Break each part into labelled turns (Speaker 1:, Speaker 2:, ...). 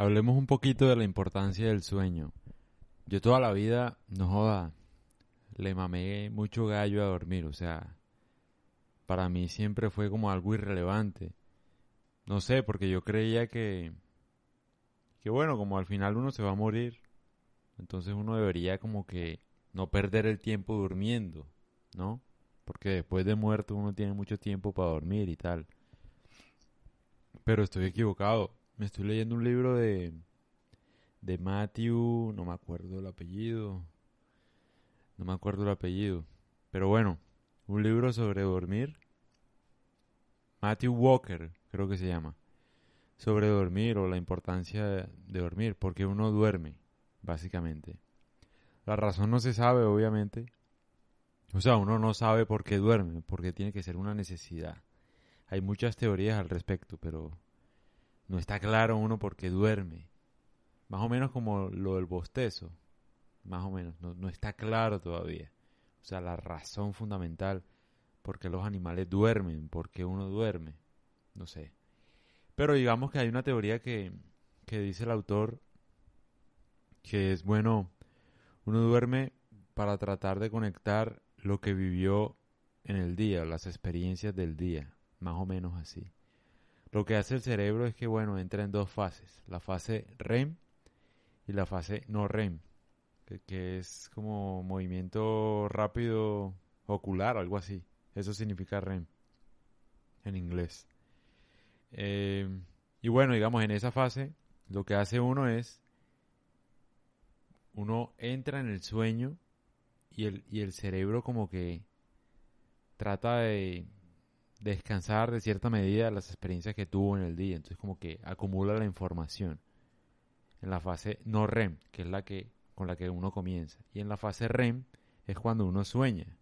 Speaker 1: Hablemos un poquito de la importancia del sueño. Yo toda la vida, no joda, le mamé mucho gallo a dormir, o sea, para mí siempre fue como algo irrelevante. No sé, porque yo creía que, que bueno, como al final uno se va a morir, entonces uno debería como que no perder el tiempo durmiendo, ¿no? Porque después de muerto uno tiene mucho tiempo para dormir y tal. Pero estoy equivocado. Me estoy leyendo un libro de de Matthew, no me acuerdo el apellido. No me acuerdo el apellido. Pero bueno, un libro sobre dormir. Matthew Walker, creo que se llama. Sobre dormir o la importancia de dormir, porque uno duerme, básicamente. La razón no se sabe, obviamente. O sea, uno no sabe por qué duerme, porque tiene que ser una necesidad. Hay muchas teorías al respecto, pero no está claro uno por qué duerme. Más o menos como lo del bostezo. Más o menos. No, está claro todavía. O sea, la razón fundamental por qué los animales duermen, por qué uno duerme. No sé. Pero digamos que hay una teoría que, que dice el autor que es bueno, uno duerme para tratar de conectar lo que vivió en el día, las experiencias del día, más o menos así. Lo que hace el cerebro es que, bueno, entra en dos fases, la fase REM y la fase no REM, que, es como movimiento rápido ocular, algo así. Eso significa REM en inglés. Eh, y bueno, digamos, en esa fase lo que hace uno es, uno entra en el sueño y el, y el cerebro como que trata de descansar de cierta medida las experiencias que tuvo en el día. Entonces como que acumula la información en la fase no REM, que es la que con la que uno comienza. Y en la fase REM es cuando uno sueña.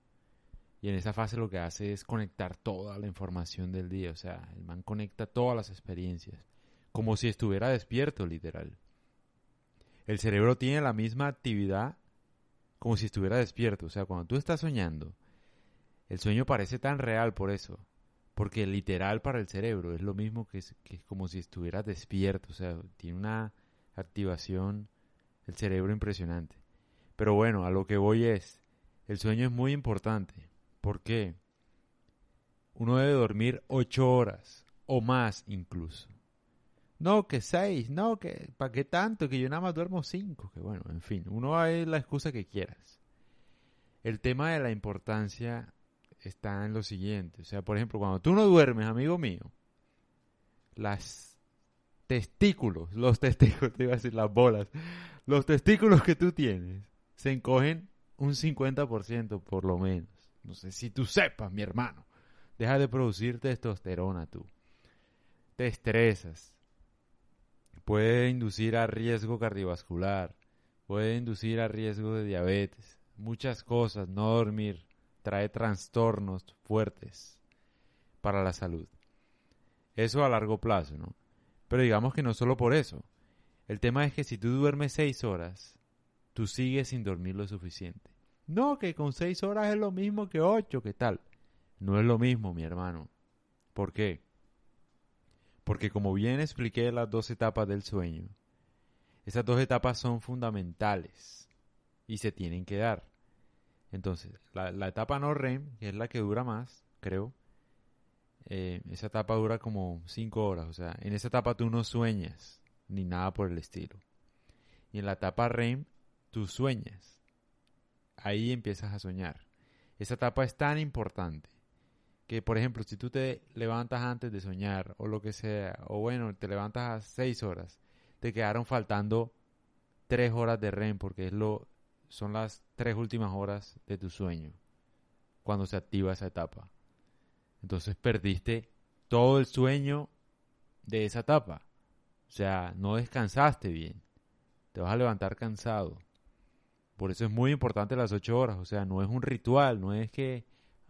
Speaker 1: Y en esa fase lo que hace es conectar toda la información del día. O sea, el man conecta todas las experiencias. Como si estuviera despierto, literal. El cerebro tiene la misma actividad como si estuviera despierto. O sea, cuando tú estás soñando, el sueño parece tan real por eso. Porque literal para el cerebro es lo mismo que es, que es como si estuviera despierto. O sea, tiene una activación el cerebro impresionante. Pero bueno, a lo que voy es, el sueño es muy importante. ¿Por qué? Uno debe dormir ocho horas o más incluso. No, que seis, no, que ¿para qué tanto? Que yo nada más duermo cinco. Que bueno, en fin, uno hay la excusa que quieras. El tema de la importancia está en lo siguiente. O sea, por ejemplo, cuando tú no duermes, amigo mío, las testículos, los testículos, te iba a decir las bolas, los testículos que tú tienes se encogen un 50% por lo menos. No sé si tú sepas, mi hermano. Deja de producir testosterona tú. Te estresas. Puede inducir a riesgo cardiovascular. Puede inducir a riesgo de diabetes. Muchas cosas. No dormir trae trastornos fuertes para la salud. Eso a largo plazo, ¿no? Pero digamos que no solo por eso. El tema es que si tú duermes seis horas, tú sigues sin dormir lo suficiente. No, que con seis horas es lo mismo que ocho, ¿qué tal? No es lo mismo, mi hermano. ¿Por qué? Porque como bien expliqué las dos etapas del sueño, esas dos etapas son fundamentales y se tienen que dar. Entonces, la, etapa no REM, que es la que dura más, creo, eh, esa etapa dura como 5 horas, o sea, en esa etapa tú no sueñas, ni nada por el estilo. Y en la etapa REM, tú sueñas. Ahí empiezas a soñar. Esa etapa es tan importante que, por ejemplo, si tú te levantas antes de soñar o lo que sea, o bueno, te levantas a 6 horas, te quedaron faltando 3 horas de REM porque es lo, son las 3 últimas horas de tu sueño cuando se activa esa etapa. Entonces perdiste todo el sueño de esa etapa. O sea, no descansaste bien. Te vas a levantar cansado. Por eso es muy importante las ocho horas. O sea, no es un ritual, no es que,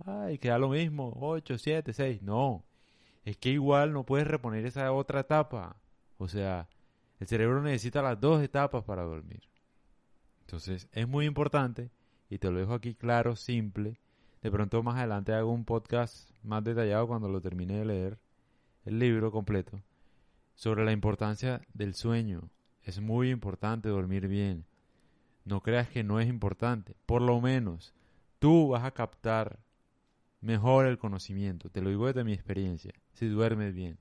Speaker 1: ay, queda lo mismo, ocho, siete, seis. No. Es que igual no puedes reponer esa otra etapa. O sea, el cerebro necesita las dos etapas para dormir. Entonces, es muy importante, y te lo dejo aquí claro, simple, de pronto más adelante hago un podcast más detallado cuando lo termine de leer el libro completo sobre la importancia del sueño. Es muy importante dormir bien. No creas que no es importante. Por lo menos tú vas a captar mejor el conocimiento. Te lo digo desde mi experiencia. Si duermes bien.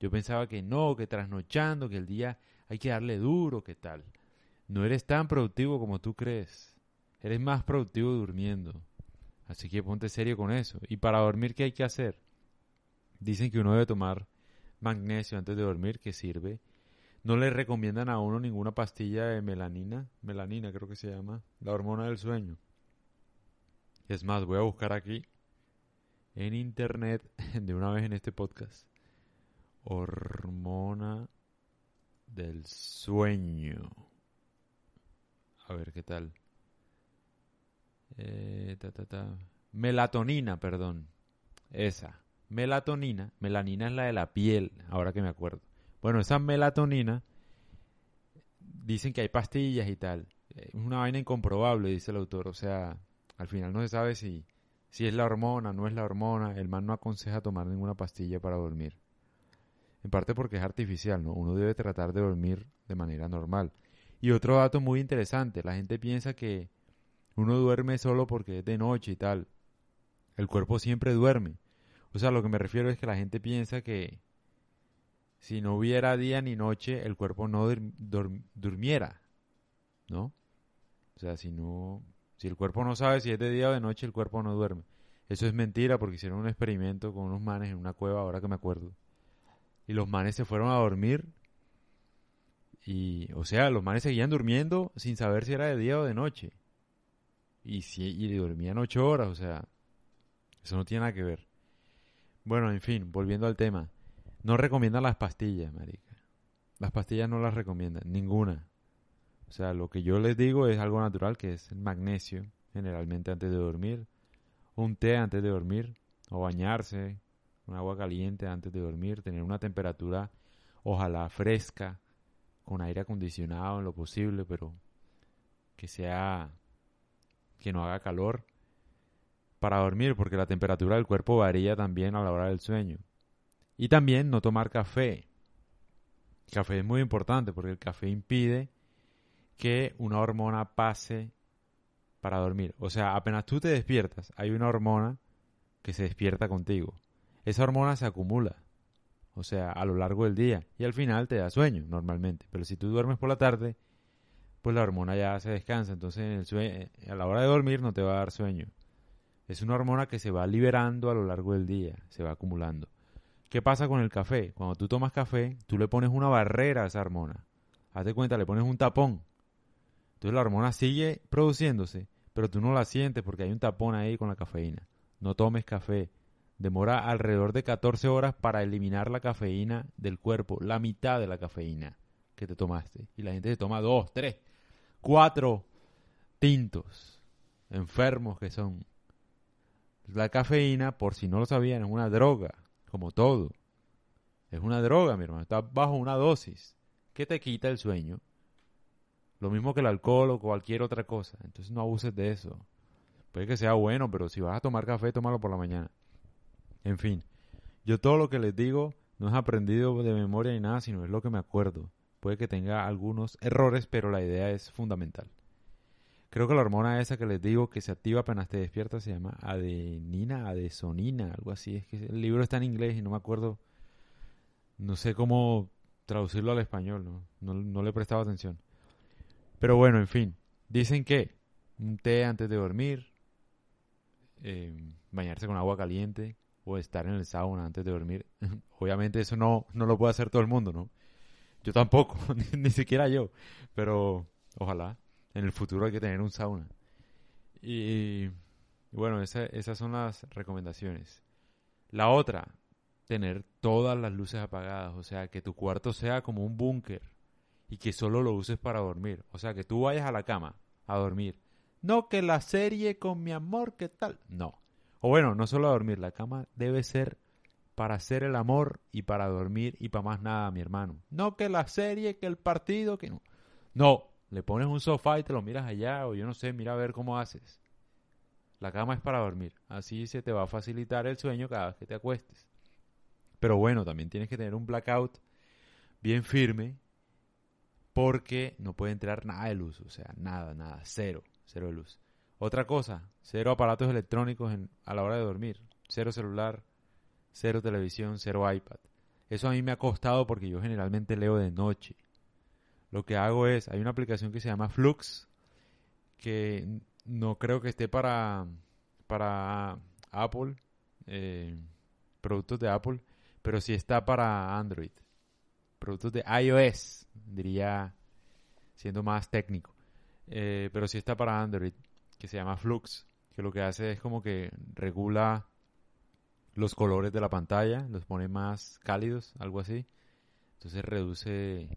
Speaker 1: Yo pensaba que no, que trasnochando, que el día hay que darle duro, que tal. No eres tan productivo como tú crees. Eres más productivo durmiendo. Así que ponte serio con eso. Y para dormir, ¿qué hay que hacer? Dicen que uno debe tomar magnesio antes de dormir, que sirve. No le recomiendan a uno ninguna pastilla de melanina. Melanina creo que se llama. La hormona del sueño. Es más, voy a buscar aquí en internet de una vez en este podcast. Hormona del sueño. Ver qué tal. Eh, Melatonina, perdón. Esa. Melatonina. Melanina es la de la piel, ahora que me acuerdo. Bueno, esa melatonina. Dicen que hay pastillas y tal. Es una vaina incomprobable, dice el autor. O sea, al final no se sabe si, si es la hormona, no es la hormona. El man no aconseja tomar ninguna pastilla para dormir. En parte porque es artificial, ¿no? Uno debe tratar de dormir de manera normal. Y otro dato muy interesante, la gente piensa que uno duerme solo porque es de noche y tal. El cuerpo siempre duerme. O sea, lo que me refiero es que la gente piensa que si no hubiera día ni noche, el cuerpo no durmiera. ¿No? O sea, si no si el cuerpo no sabe si es de día o de noche, el cuerpo no duerme. Eso es mentira porque hicieron un experimento con unos manes en una cueva, ahora que me acuerdo. Y los manes se fueron a dormir. Y, o sea, los manes seguían durmiendo sin saber si era de día o de noche. Y, si, y dormían ocho horas, o sea, eso no tiene nada que ver. Bueno, en fin, volviendo al tema. No recomiendan las pastillas, marica. Las pastillas no las recomiendan, ninguna. O sea, lo que yo les digo es algo natural, que es el magnesio, generalmente antes de dormir. Un té antes de dormir, o bañarse, con agua caliente antes de dormir, tener una temperatura, ojalá fresca, con aire acondicionado en lo posible, pero que sea que no haga calor para dormir, porque la temperatura del cuerpo varía también a la hora del sueño. Y también no tomar café. Café es muy importante porque el café impide que una hormona pase para dormir. O sea, apenas tú te despiertas, hay una hormona que se despierta contigo. Esa hormona se acumula, o sea, a lo largo del día y al final te da sueño normalmente. Pero si tú duermes por la tarde, pues la hormona ya se descansa, entonces eh, a la hora de dormir no te va a dar sueño. Es una hormona que se va liberando a lo largo del día, se va acumulando. ¿Qué pasa con el café? Cuando tú tomas café, tú le pones una barrera a esa hormona. Hazte cuenta, le pones un tapón. Entonces la hormona sigue produciéndose, pero tú no la sientes porque hay un tapón ahí con la cafeína. No tomes café. Demora alrededor de 14 horas para eliminar la cafeína del cuerpo, la mitad de la cafeína que te tomaste. Y la gente se toma dos, tres, cuatro tintos enfermos que son. La cafeína, por si no lo sabían, es una droga, como todo. Es una droga, mi hermano. Está bajo una dosis que te quita el sueño. Lo mismo que el alcohol o cualquier otra cosa. Entonces no abuses de eso. Puede que sea bueno, pero si vas a tomar café, tómalo por la mañana. En fin, yo todo lo que les digo no es aprendido de memoria ni nada, sino es lo que me acuerdo. Puede que tenga algunos errores, pero la idea es fundamental. Creo que la hormona esa que les digo que se activa apenas te despiertas se llama adenina, adesonina, algo así. Es que el libro está en inglés y no me acuerdo. No sé cómo traducirlo al español, no, no, le he prestado atención. Pero bueno, en fin. Dicen que un té antes de dormir, eh, bañarse con agua caliente o estar en el sauna antes de dormir. Obviamente eso no, no lo puede hacer todo el mundo, ¿no? Yo tampoco, ni, siquiera yo. Pero ojalá. En el futuro hay que tener un sauna. Y, bueno, esas son las recomendaciones. La otra, tener todas las luces apagadas. O sea, que tu cuarto sea como un búnker. Y que solo lo uses para dormir. O sea, que tú vayas a la cama a dormir. No que la serie con mi amor, ¿qué tal? No. O bueno, no solo a dormir. La cama debe ser para hacer el amor y para dormir y para más nada, mi hermano. No que la serie, que el partido, que no. No, le pones un sofá y te lo miras allá o yo no sé, mira a ver cómo haces. La cama es para dormir, así se te va a facilitar el sueño cada vez que te acuestes. Pero bueno, también tienes que tener un blackout bien firme porque no puede entrar nada de luz, o sea, nada, nada, cero, cero de luz. Otra cosa, cero aparatos electrónicos a la hora de dormir, cero celular, cero televisión, cero iPad. Eso a mí me ha costado porque yo generalmente leo de noche. Lo que hago es, hay una aplicación que se llama Flux, que no creo que esté para, para Apple, eh, productos de Apple, pero sí está para Android. Productos de iOS, diría siendo más técnico. Eh, pero sí está para Android, que se llama Flux, que lo que hace es como que regula los colores de la pantalla, los pone más cálidos, algo así. Entonces reduce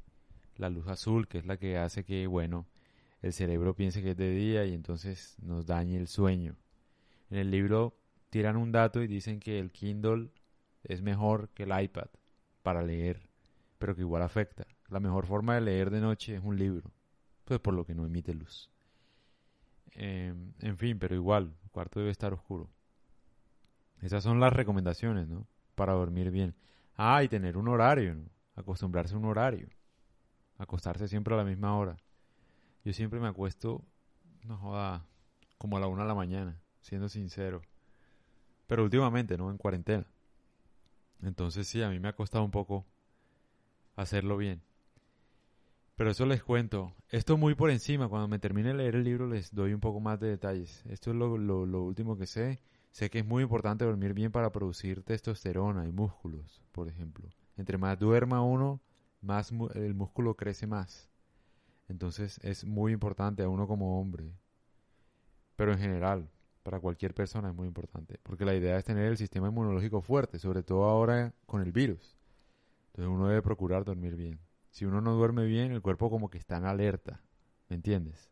Speaker 1: la luz azul, que es la que hace que, bueno, el cerebro piense que es de día y entonces nos dañe el sueño. En el libro tiran un dato y dicen que el Kindle es mejor que el iPad para leer, pero que igual afecta. La mejor forma de leer de noche es un libro, pues por lo que no emite luz. Em, en fin, pero igual, el cuarto debe estar oscuro. Esas son las recomendaciones, ¿no? Para dormir bien. Ah, y tener un horario. Acostumbrarse a un horario. Acostarse siempre a la misma hora. Yo siempre me acuesto, no joda, como a la una de la mañana, siendo sincero. Pero últimamente, ¿no? En cuarentena. Entonces sí, a mí me ha costado un poco hacerlo bien. Pero eso les cuento. Esto muy por encima. Cuando me termine de leer el libro les doy un poco más de detalles. Esto es lo, último que sé. Sé que es muy importante dormir bien para producir testosterona y músculos, por ejemplo. Entre más duerma uno, más el músculo crece más. Entonces es muy importante a uno como hombre. Pero en general, para cualquier persona es muy importante. Porque la idea es tener el sistema inmunológico fuerte, sobre todo ahora con el virus. Entonces uno debe procurar dormir bien. Si uno no duerme bien, el cuerpo como que está en alerta. ¿Me entiendes?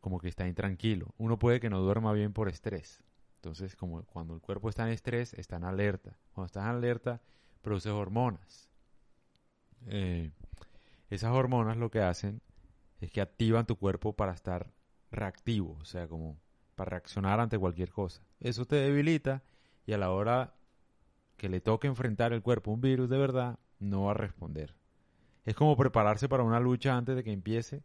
Speaker 1: Como que está intranquilo. Uno puede que no duerma bien por estrés. Entonces, como cuando el cuerpo está en estrés, está en alerta. Cuando está en alerta, produce hormonas. Eh, esas hormonas lo que hacen es que activan tu cuerpo para estar reactivo, o sea, como para reaccionar ante cualquier cosa. Eso te debilita y a la hora que le toque enfrentar el cuerpo un virus de verdad, no va a responder. Es como prepararse para una lucha antes de que empiece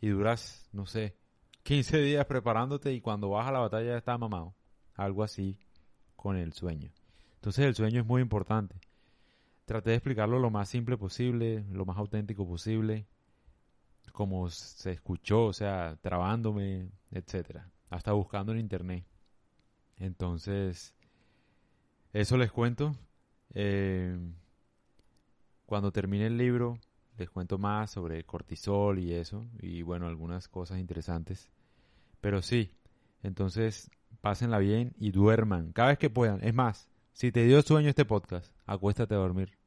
Speaker 1: y duras, no sé, 15 días preparándote y cuando vas a la batalla ya estás mamado. Algo así con el sueño. Entonces el sueño es muy importante. Traté de explicarlo lo más simple posible, lo más auténtico posible, como se escuchó, o sea, trabándome, etcétera, hasta buscando en internet. Entonces, eso les cuento. Eh, cuando termine el libro, les cuento más sobre cortisol y eso, y bueno, algunas cosas interesantes. Pero sí, entonces pásenla bien y duerman cada vez que puedan. Es más, si te dio sueño este podcast, acuéstate a dormir.